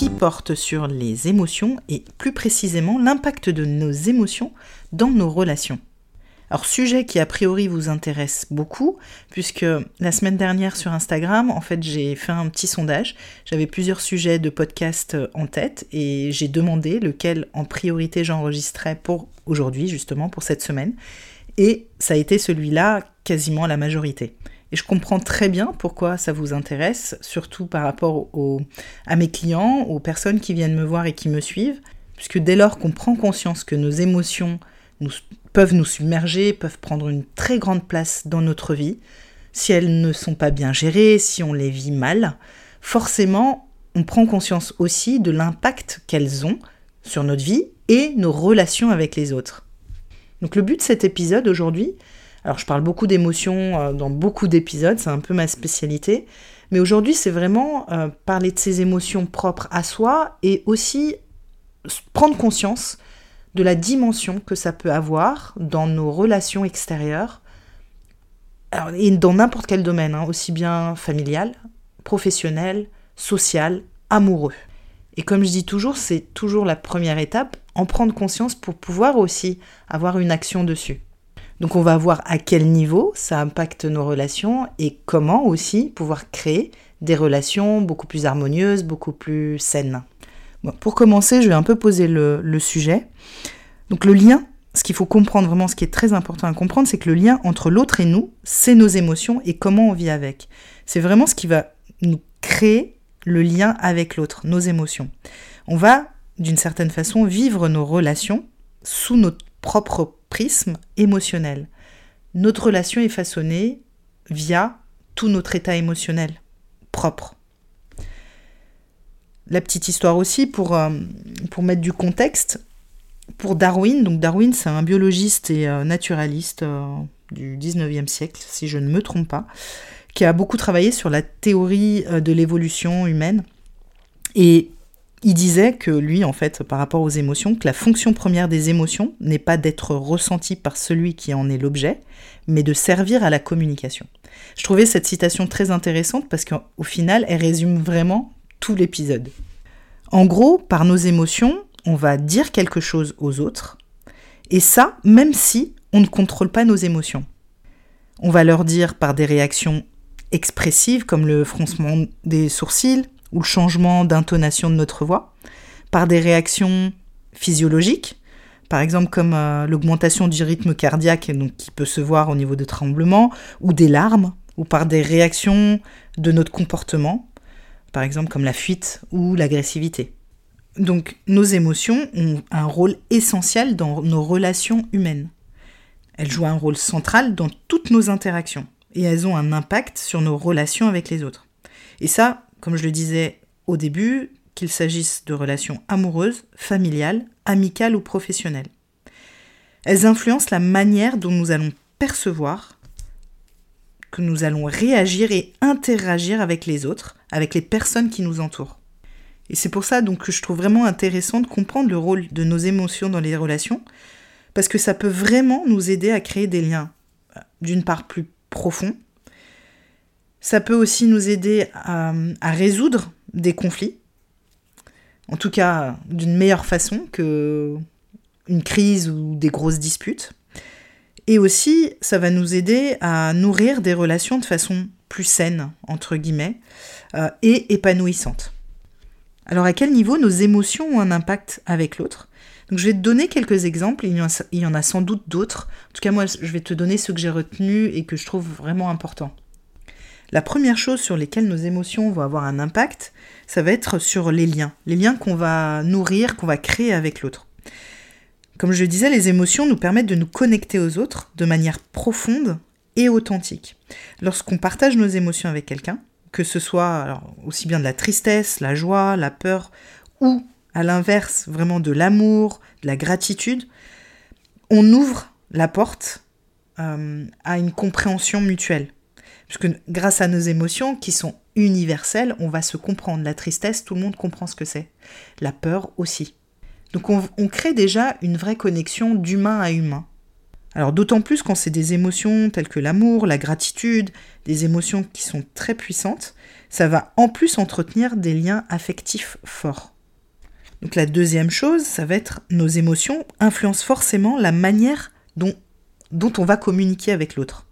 qui porte sur les émotions et plus précisément l'impact de nos émotions dans nos relations. Alors sujet qui a priori vous intéresse beaucoup, puisque la semaine dernière sur Instagram, en fait j'ai fait un petit sondage, j'avais plusieurs sujets de podcast en tête et j'ai demandé lequel en priorité j'enregistrais pour aujourd'hui justement, pour cette semaine, et ça a été celui-là quasiment la majorité. Et je comprends très bien pourquoi ça vous intéresse, surtout par rapport à mes clients, aux personnes qui viennent me voir et qui me suivent, puisque dès lors qu'on prend conscience que nos émotions peuvent nous submerger, peuvent prendre une très grande place dans notre vie, si elles ne sont pas bien gérées, si on les vit mal, forcément, on prend conscience aussi de l'impact qu'elles ont sur notre vie et nos relations avec les autres. Donc le but de cet épisode aujourd'hui, alors je parle beaucoup d'émotions euh, dans beaucoup d'épisodes, c'est un peu ma spécialité. Mais aujourd'hui, c'est vraiment euh, parler de ces émotions propres à soi et aussi prendre conscience de la dimension que ça peut avoir dans nos relations extérieures, et dans n'importe quel domaine, hein, aussi bien familial, professionnel, social, amoureux. Et comme je dis toujours, c'est toujours la première étape, en prendre conscience pour pouvoir aussi avoir une action dessus. Donc on va voir à quel niveau ça impacte nos relations et comment aussi pouvoir créer des relations beaucoup plus harmonieuses, beaucoup plus saines. pour commencer, je vais un peu poser le, le sujet. Donc le lien, ce qu'il faut comprendre vraiment, ce qui est très important à comprendre, c'est que le lien entre l'autre et nous, c'est nos émotions et comment on vit avec. C'est vraiment ce qui va nous créer le lien avec l'autre, nos émotions. On va, d'une certaine façon, vivre nos relations sous notre propre prisme émotionnel. Notre relation est façonnée via tout notre état émotionnel propre. La petite histoire aussi, pour, euh, mettre du contexte, pour Darwin, donc Darwin c'est un biologiste et euh, naturaliste euh, du 19e siècle, si je ne me trompe pas, qui a beaucoup travaillé sur la théorie de l'évolution humaine. Et il disait que lui, en fait, par rapport aux émotions, que la fonction première des émotions n'est pas d'être ressentie par celui qui en est l'objet, mais de servir à la communication. Je trouvais cette citation très intéressante parce qu'au final, elle résume vraiment tout l'épisode. En gros, par nos émotions, on va dire quelque chose aux autres, et ça, même si on ne contrôle pas nos émotions. On va leur dire par des réactions expressives comme le froncement des sourcils, ou le changement d'intonation de notre voix, par des réactions physiologiques, par exemple comme euh, l'augmentation du rythme cardiaque donc, qui peut se voir au niveau de tremblements, ou des larmes, ou par des réactions de notre comportement, par exemple comme la fuite ou l'agressivité. Donc nos émotions ont un rôle essentiel dans nos relations humaines. Elles jouent un rôle central dans toutes nos interactions et elles ont un impact sur nos relations avec les autres. Et ça, comme je le disais au début, qu'il s'agisse de relations amoureuses, familiales, amicales ou professionnelles. Elles influencent la manière dont nous allons percevoir, que nous allons réagir et interagir avec les autres, avec les personnes qui nous entourent. Et c'est pour ça donc que je trouve vraiment intéressant de comprendre le rôle de nos émotions dans les relations, parce que ça peut vraiment nous aider à créer des liens, euh, d'une part plus profonds, ça peut aussi nous aider à, résoudre des conflits, en tout cas d'une meilleure façon que une crise ou des grosses disputes. Et aussi, ça va nous aider à nourrir des relations de façon plus saine, entre guillemets, euh, et épanouissante. Alors à quel niveau nos émotions ont un impact avec l'autre? Donc je vais te donner quelques exemples, il y en a, il y en a sans doute d'autres. En tout cas, moi, je vais te donner ceux que j'ai retenus et que je trouve vraiment importants. La première chose sur lesquelles nos émotions vont avoir un impact, ça va être sur les liens. Les liens qu'on va nourrir, qu'on va créer avec l'autre. Comme je le disais, les émotions nous permettent de nous connecter aux autres de manière profonde et authentique. Lorsqu'on partage nos émotions avec quelqu'un, que ce soit aussi bien de la tristesse, la joie, la peur, ou à l'inverse, vraiment de l'amour, de la gratitude, on ouvre la porte euh, à une compréhension mutuelle. Puisque grâce à nos émotions qui sont universelles, on va se comprendre. La tristesse, tout le monde comprend ce que c'est. La peur aussi. Donc on, crée déjà une vraie connexion d'humain à humain. Alors d'autant plus quand c'est des émotions telles que l'amour, la gratitude, des émotions qui sont très puissantes, ça va en plus entretenir des liens affectifs forts. Donc la deuxième chose, ça va être nos émotions influencent forcément la manière dont on va communiquer avec l'autre.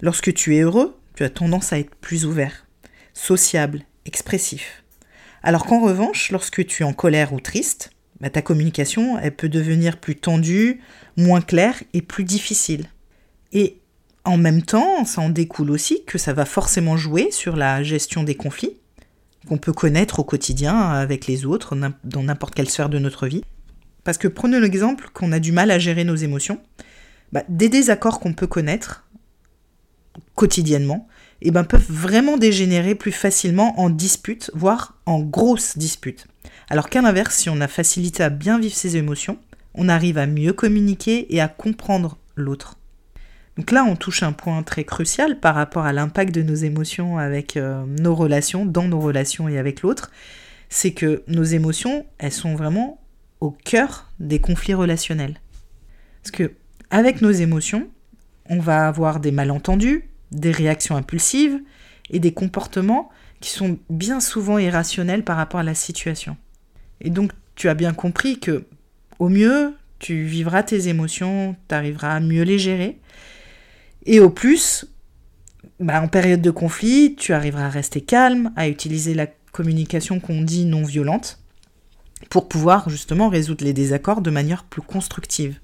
Lorsque tu es heureux, tendance à être plus ouvert, sociable, expressif. Alors qu'en revanche, lorsque tu es en colère ou triste, bah, ta communication, elle peut devenir plus tendue, moins claire et plus difficile. Et en même temps, ça en découle aussi que ça va forcément jouer sur la gestion des conflits qu'on peut connaître au quotidien avec les autres, dans n'importe quelle sphère de notre vie. Parce que prenons l'exemple qu'on a du mal à gérer nos émotions. Bah, des désaccords qu'on peut connaître quotidiennement eh ben, peuvent vraiment dégénérer plus facilement en disputes, voire en grosses disputes. Alors qu'à l'inverse, si on a facilité à bien vivre ses émotions, on arrive à mieux communiquer et à comprendre l'autre. Donc là, on touche un point très crucial par rapport à l'impact de nos émotions avec euh, nos relations, dans nos relations et avec l'autre. C'est que nos émotions, elles sont vraiment au cœur des conflits relationnels. Parce que avec nos émotions, on va avoir des malentendus, des réactions impulsives et des comportements qui sont bien souvent irrationnels par rapport à la situation. Et donc, tu as bien compris que, au mieux, tu vivras tes émotions, tu arriveras à mieux les gérer, et au plus, bah, en période de conflit, tu arriveras à rester calme, à utiliser la communication qu'on dit non violente, pour pouvoir justement résoudre les désaccords de manière plus constructive.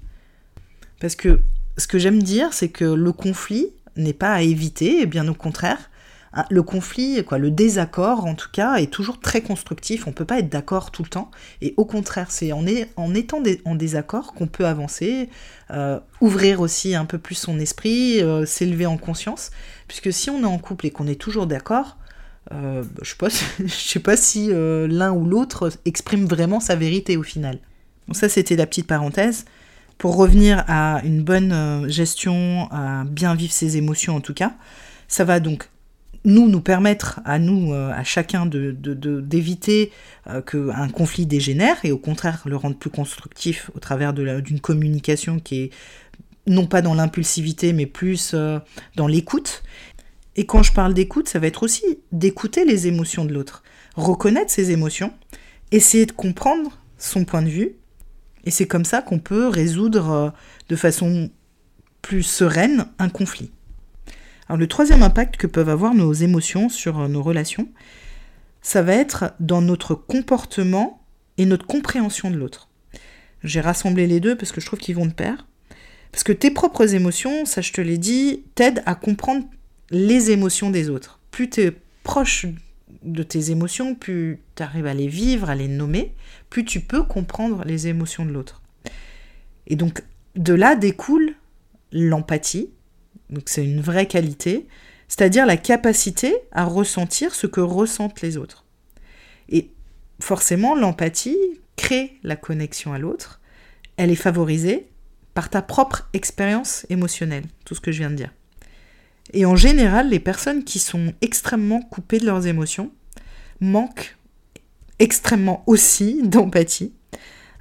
Parce que ce que j'aime dire, c'est que le conflit n'est pas à éviter, et bien au contraire, ah, le conflit, quoi, le désaccord en tout cas, est toujours très constructif. On ne peut pas être d'accord tout le temps. Et au contraire, c'est en, étant en désaccord qu'on peut avancer, euh, ouvrir aussi un peu plus son esprit, euh, s'élever en conscience. Puisque si on est en couple et qu'on est toujours d'accord, euh, je ne sais pas si l'un ou l'autre exprime vraiment sa vérité au final. Donc ça, c'était la petite parenthèse. Pour revenir à une bonne gestion, à bien vivre ses émotions en tout cas, ça va donc nous nous permettre à nous, euh, à chacun, de, d'éviter euh, qu'un conflit dégénère et au contraire le rendre plus constructif au travers d'une communication qui est non pas dans l'impulsivité mais plus euh, dans l'écoute. Et quand je parle d'écoute, ça va être aussi d'écouter les émotions de l'autre, reconnaître ses émotions, essayer de comprendre son point de vue. Et c'est comme ça qu'on peut résoudre de façon plus sereine un conflit. Alors le troisième impact que peuvent avoir nos émotions sur euh, nos relations, ça va être dans notre comportement et notre compréhension de l'autre. J'ai rassemblé les deux parce que je trouve qu'ils vont de pair. Parce que tes propres émotions, ça je te l'ai dit, t'aident à comprendre les émotions des autres. Plus tu es proche de tes émotions, plus tu arrives à les vivre, à les nommer, plus tu peux comprendre les émotions de l'autre. Et donc de là découle l'empathie, donc c'est une vraie qualité, c'est-à-dire la capacité à ressentir ce que ressentent les autres. Et forcément, l'empathie crée la connexion à l'autre, elle est favorisée par ta propre expérience émotionnelle, tout ce que je viens de dire. Et en général, les personnes qui sont extrêmement coupées de leurs émotions manquent extrêmement aussi d'empathie.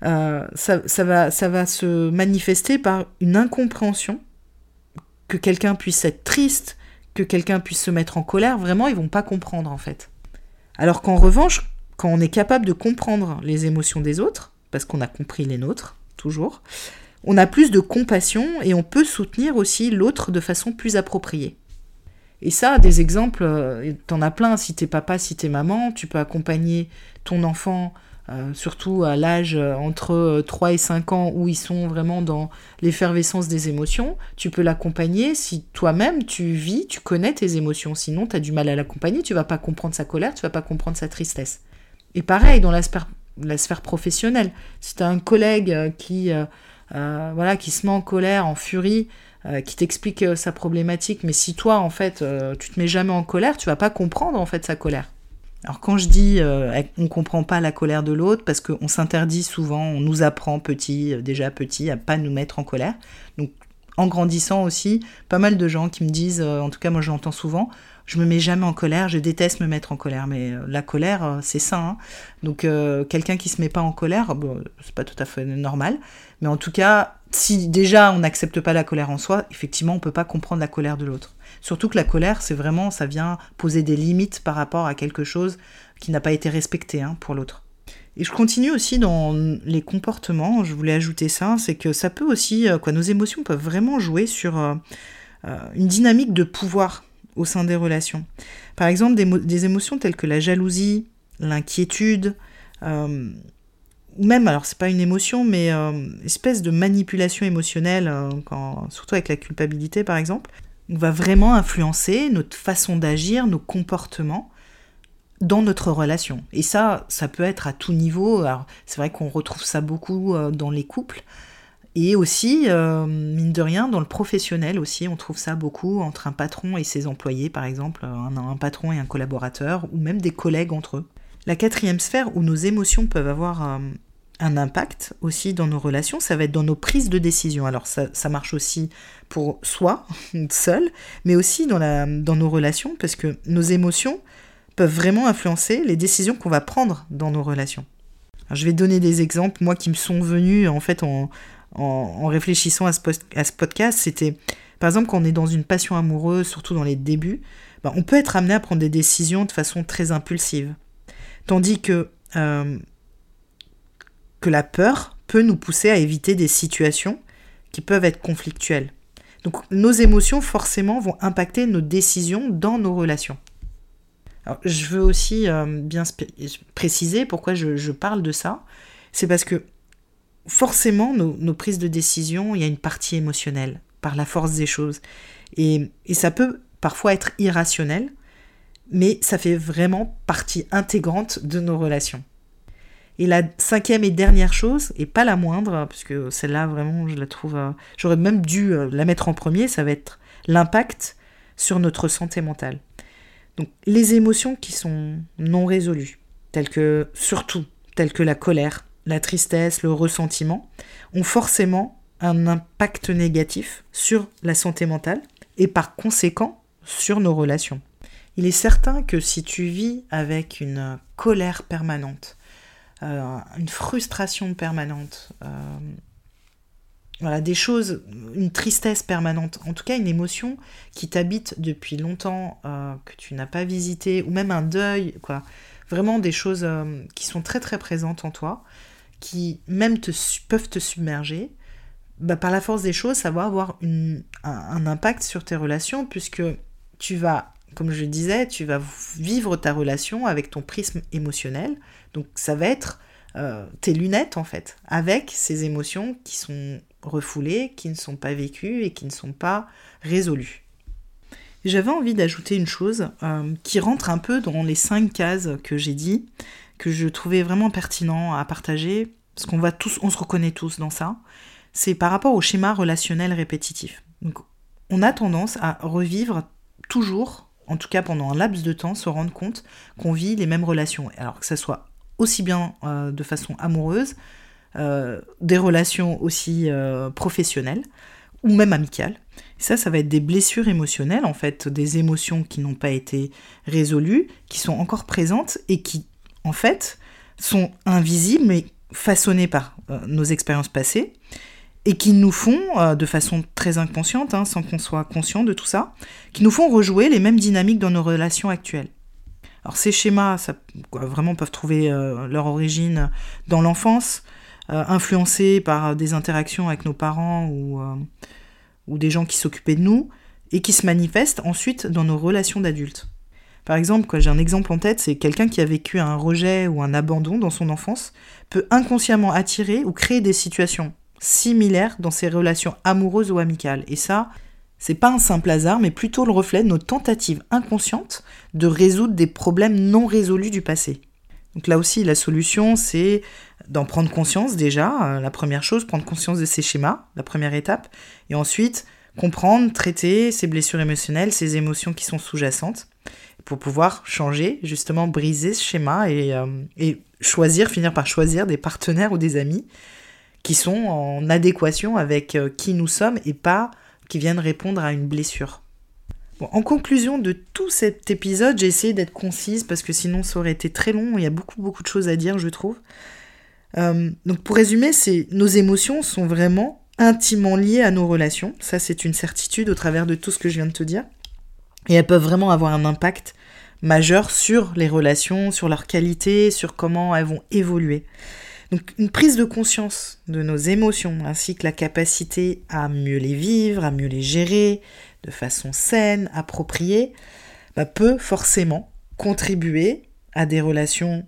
Euh, ça, va, ça va se manifester par une incompréhension que quelqu'un puisse être triste, que quelqu'un puisse se mettre en colère, vraiment, ils vont pas comprendre en fait. Alors qu'en revanche, quand on est capable de comprendre les émotions des autres, parce qu'on a compris les nôtres, toujours, on a plus de compassion et on peut soutenir aussi l'autre de façon plus appropriée. Et ça, des exemples, euh, t'en as plein. Si t'es papa, si t'es maman, tu peux accompagner ton enfant euh, surtout à l'âge euh, entre 3 et 5 ans où ils sont vraiment dans l'effervescence des émotions, tu peux l'accompagner si toi-même tu vis, tu connais tes émotions. Sinon, tu as du mal à l'accompagner, tu vas pas comprendre sa colère, tu vas pas comprendre sa tristesse. Et pareil, dans la sphère, professionnelle, si tu as un collègue qui, voilà, qui se met en colère, en furie, qui t'explique sa problématique, mais si toi, en fait, tu te mets jamais en colère, tu vas pas comprendre, en fait, sa colère. Alors quand je dis euh, on ne comprend pas la colère de l'autre, parce qu'on s'interdit souvent, on nous apprend petit, euh, déjà petit, à pas nous mettre en colère. Donc en grandissant aussi, pas mal de gens qui me disent, euh, en tout cas moi je l'entends souvent, je me mets jamais en colère, je déteste me mettre en colère, mais la colère c'est ça. Hein. Donc quelqu'un qui se met pas en colère, bon, c'est pas tout à fait normal, mais en tout cas si déjà on n'accepte pas la colère en soi, effectivement on peut pas comprendre la colère de l'autre. Surtout que la colère, c'est vraiment, ça vient poser des limites par rapport à quelque chose qui n'a pas été respecté hein, pour l'autre. Et je continue aussi dans les comportements, je voulais ajouter ça, c'est que ça peut aussi, euh, quoi, nos émotions peuvent vraiment jouer sur euh, euh, une dynamique de pouvoir au sein des relations. Par exemple, des, émotions telles que la jalousie, l'inquiétude, ou même, alors c'est pas une émotion, mais une espèce de manipulation émotionnelle, quand, surtout avec la culpabilité par exemple, va vraiment influencer notre façon d'agir, nos comportements dans notre relation. Et ça, ça peut être à tout niveau. c'est vrai qu'on retrouve ça beaucoup euh, dans les couples. Et aussi, euh, mine de rien, dans le professionnel aussi, on trouve ça beaucoup entre un patron et ses employés, par exemple, un, patron et un collaborateur, ou même des collègues entre eux. La quatrième sphère où nos émotions peuvent avoir euh, un impact aussi dans nos relations, ça va être dans nos prises de décision. Alors ça, marche aussi pour soi, seul, mais aussi dans, la, dans nos relations, parce que nos émotions peuvent vraiment influencer les décisions qu'on va prendre dans nos relations. je vais donner des exemples, moi qui me sont venus en fait en, en, réfléchissant à ce, podcast, c'était par exemple quand on est dans une passion amoureuse, surtout dans les débuts, ben, on peut être amené à prendre des décisions de façon très impulsive. Tandis que euh, que la peur peut nous pousser à éviter des situations qui peuvent être conflictuelles. Donc nos émotions forcément vont impacter nos décisions dans nos relations. je veux aussi euh, bien préciser pourquoi je, parle de ça. C'est parce que forcément, nos, prises de décision, il y a une partie émotionnelle, par la force des choses. et ça peut parfois être irrationnel, mais ça fait vraiment partie intégrante de nos relations. Et la cinquième et dernière chose, et pas la moindre, puisque celle-là vraiment je la trouve, euh, j'aurais même dû euh, la mettre en premier, ça va être l'impact sur notre santé mentale. Donc les émotions qui sont non résolues, telles que surtout telles que la colère, la tristesse, le ressentiment, ont forcément un impact négatif sur la santé mentale et par conséquent sur nos relations. Il est certain que si tu vis avec une colère permanente, euh, une frustration permanente, euh, voilà, des choses, une tristesse permanente, en tout cas une émotion qui t'habite depuis longtemps, euh, que tu n'as pas visité, ou même un deuil, quoi. Vraiment des choses qui sont très très présentes en toi, qui même te, peuvent te submerger. Bah, par la force des choses, ça va avoir un, un, impact sur tes relations, puisque tu vas, comme je disais, tu vas vivre ta relation avec ton prisme émotionnel, donc ça va être euh, tes lunettes en fait, avec ces émotions qui sont refoulées, qui ne sont pas vécues et qui ne sont pas résolues. J'avais envie d'ajouter une chose euh, qui rentre un peu dans les cinq cases que j'ai dit, que je trouvais vraiment pertinent à partager, parce qu'on va tous, on se reconnaît tous dans ça. C'est par rapport au schéma relationnel répétitif. Donc, on a tendance à revivre toujours, en tout cas pendant un laps de temps, se rendre compte qu'on vit les mêmes relations. Alors que ce soit aussi bien euh, de façon amoureuse, euh, des relations aussi euh, professionnelles ou même amicales. ça, ça va être des blessures émotionnelles, en fait, des émotions qui n'ont pas été résolues, qui sont encore présentes et qui, en fait, sont invisibles mais façonnées par nos expériences passées et qui nous font, de façon très inconsciente, hein, sans qu'on soit conscient de tout ça, qui nous font rejouer les mêmes dynamiques dans nos relations actuelles. Alors ces schémas, vraiment peuvent trouver euh, leur origine dans l'enfance, euh, influencés par des interactions avec nos parents euh, ou des gens qui s'occupaient de nous, et qui se manifestent ensuite dans nos relations d'adultes. Par exemple, j'ai un exemple en tête, c'est quelqu'un qui a vécu un rejet ou un abandon dans son enfance peut inconsciemment attirer ou créer des situations similaires dans ses relations amoureuses ou amicales. Et ça, c'est pas un simple hasard, mais plutôt le reflet de nos tentatives inconscientes de résoudre des problèmes non résolus du passé. Donc là aussi, la solution, c'est d'en prendre conscience déjà, euh, la première chose, prendre conscience de ces schémas, la première étape, et ensuite comprendre, traiter ces blessures émotionnelles, ces émotions qui sont sous-jacentes, pour pouvoir changer, justement briser ce schéma et, euh, et choisir, finir par choisir des partenaires ou des amis qui sont en adéquation avec euh, qui nous sommes et pas qui viennent répondre à une blessure. en conclusion de tout cet épisode, j'ai essayé d'être concise parce que sinon ça aurait été très long. Il y a beaucoup beaucoup de choses à dire, je trouve. Euh, donc pour résumer, nos émotions sont vraiment intimement liées à nos relations. Ça, c'est une certitude au travers de tout ce que je viens de te dire. Et elles peuvent vraiment avoir un impact majeur sur les relations, sur leur qualité, sur comment elles vont évoluer. Donc une prise de conscience de nos émotions ainsi que la capacité à mieux les vivre, à mieux les gérer de façon saine, appropriée, bah, peut forcément contribuer à des relations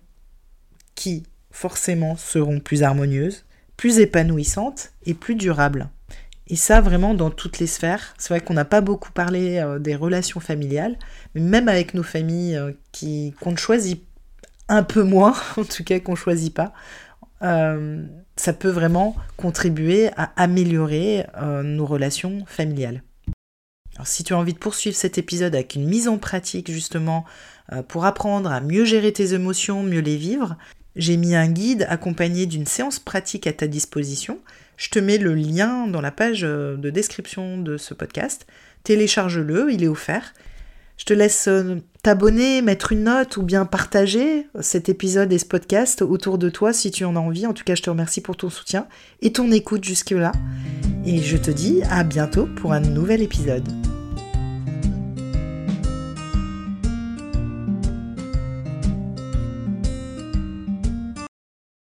qui forcément seront plus harmonieuses, plus épanouissantes et plus durables. Et ça, vraiment, dans toutes les sphères. C'est vrai qu'on n'a pas beaucoup parlé euh, des relations familiales, mais même avec nos familles euh, qui qu'on choisit un peu moins, en tout cas qu'on choisit pas, euh, ça peut vraiment contribuer à améliorer nos relations familiales. Alors, si tu as envie de poursuivre cet épisode avec une mise en pratique justement pour apprendre à mieux gérer tes émotions, mieux les vivre, j'ai mis un guide accompagné d'une séance pratique à ta disposition. Je te mets le lien dans la page euh, de description de ce podcast. Télécharge-le, il est offert. Je te laisse euh, t'abonner, mettre une note ou bien partager cet épisode et ce podcast autour de toi si tu en as envie. En tout cas, je te remercie pour ton soutien et ton écoute jusque-là. Et je te dis à bientôt pour un nouvel épisode.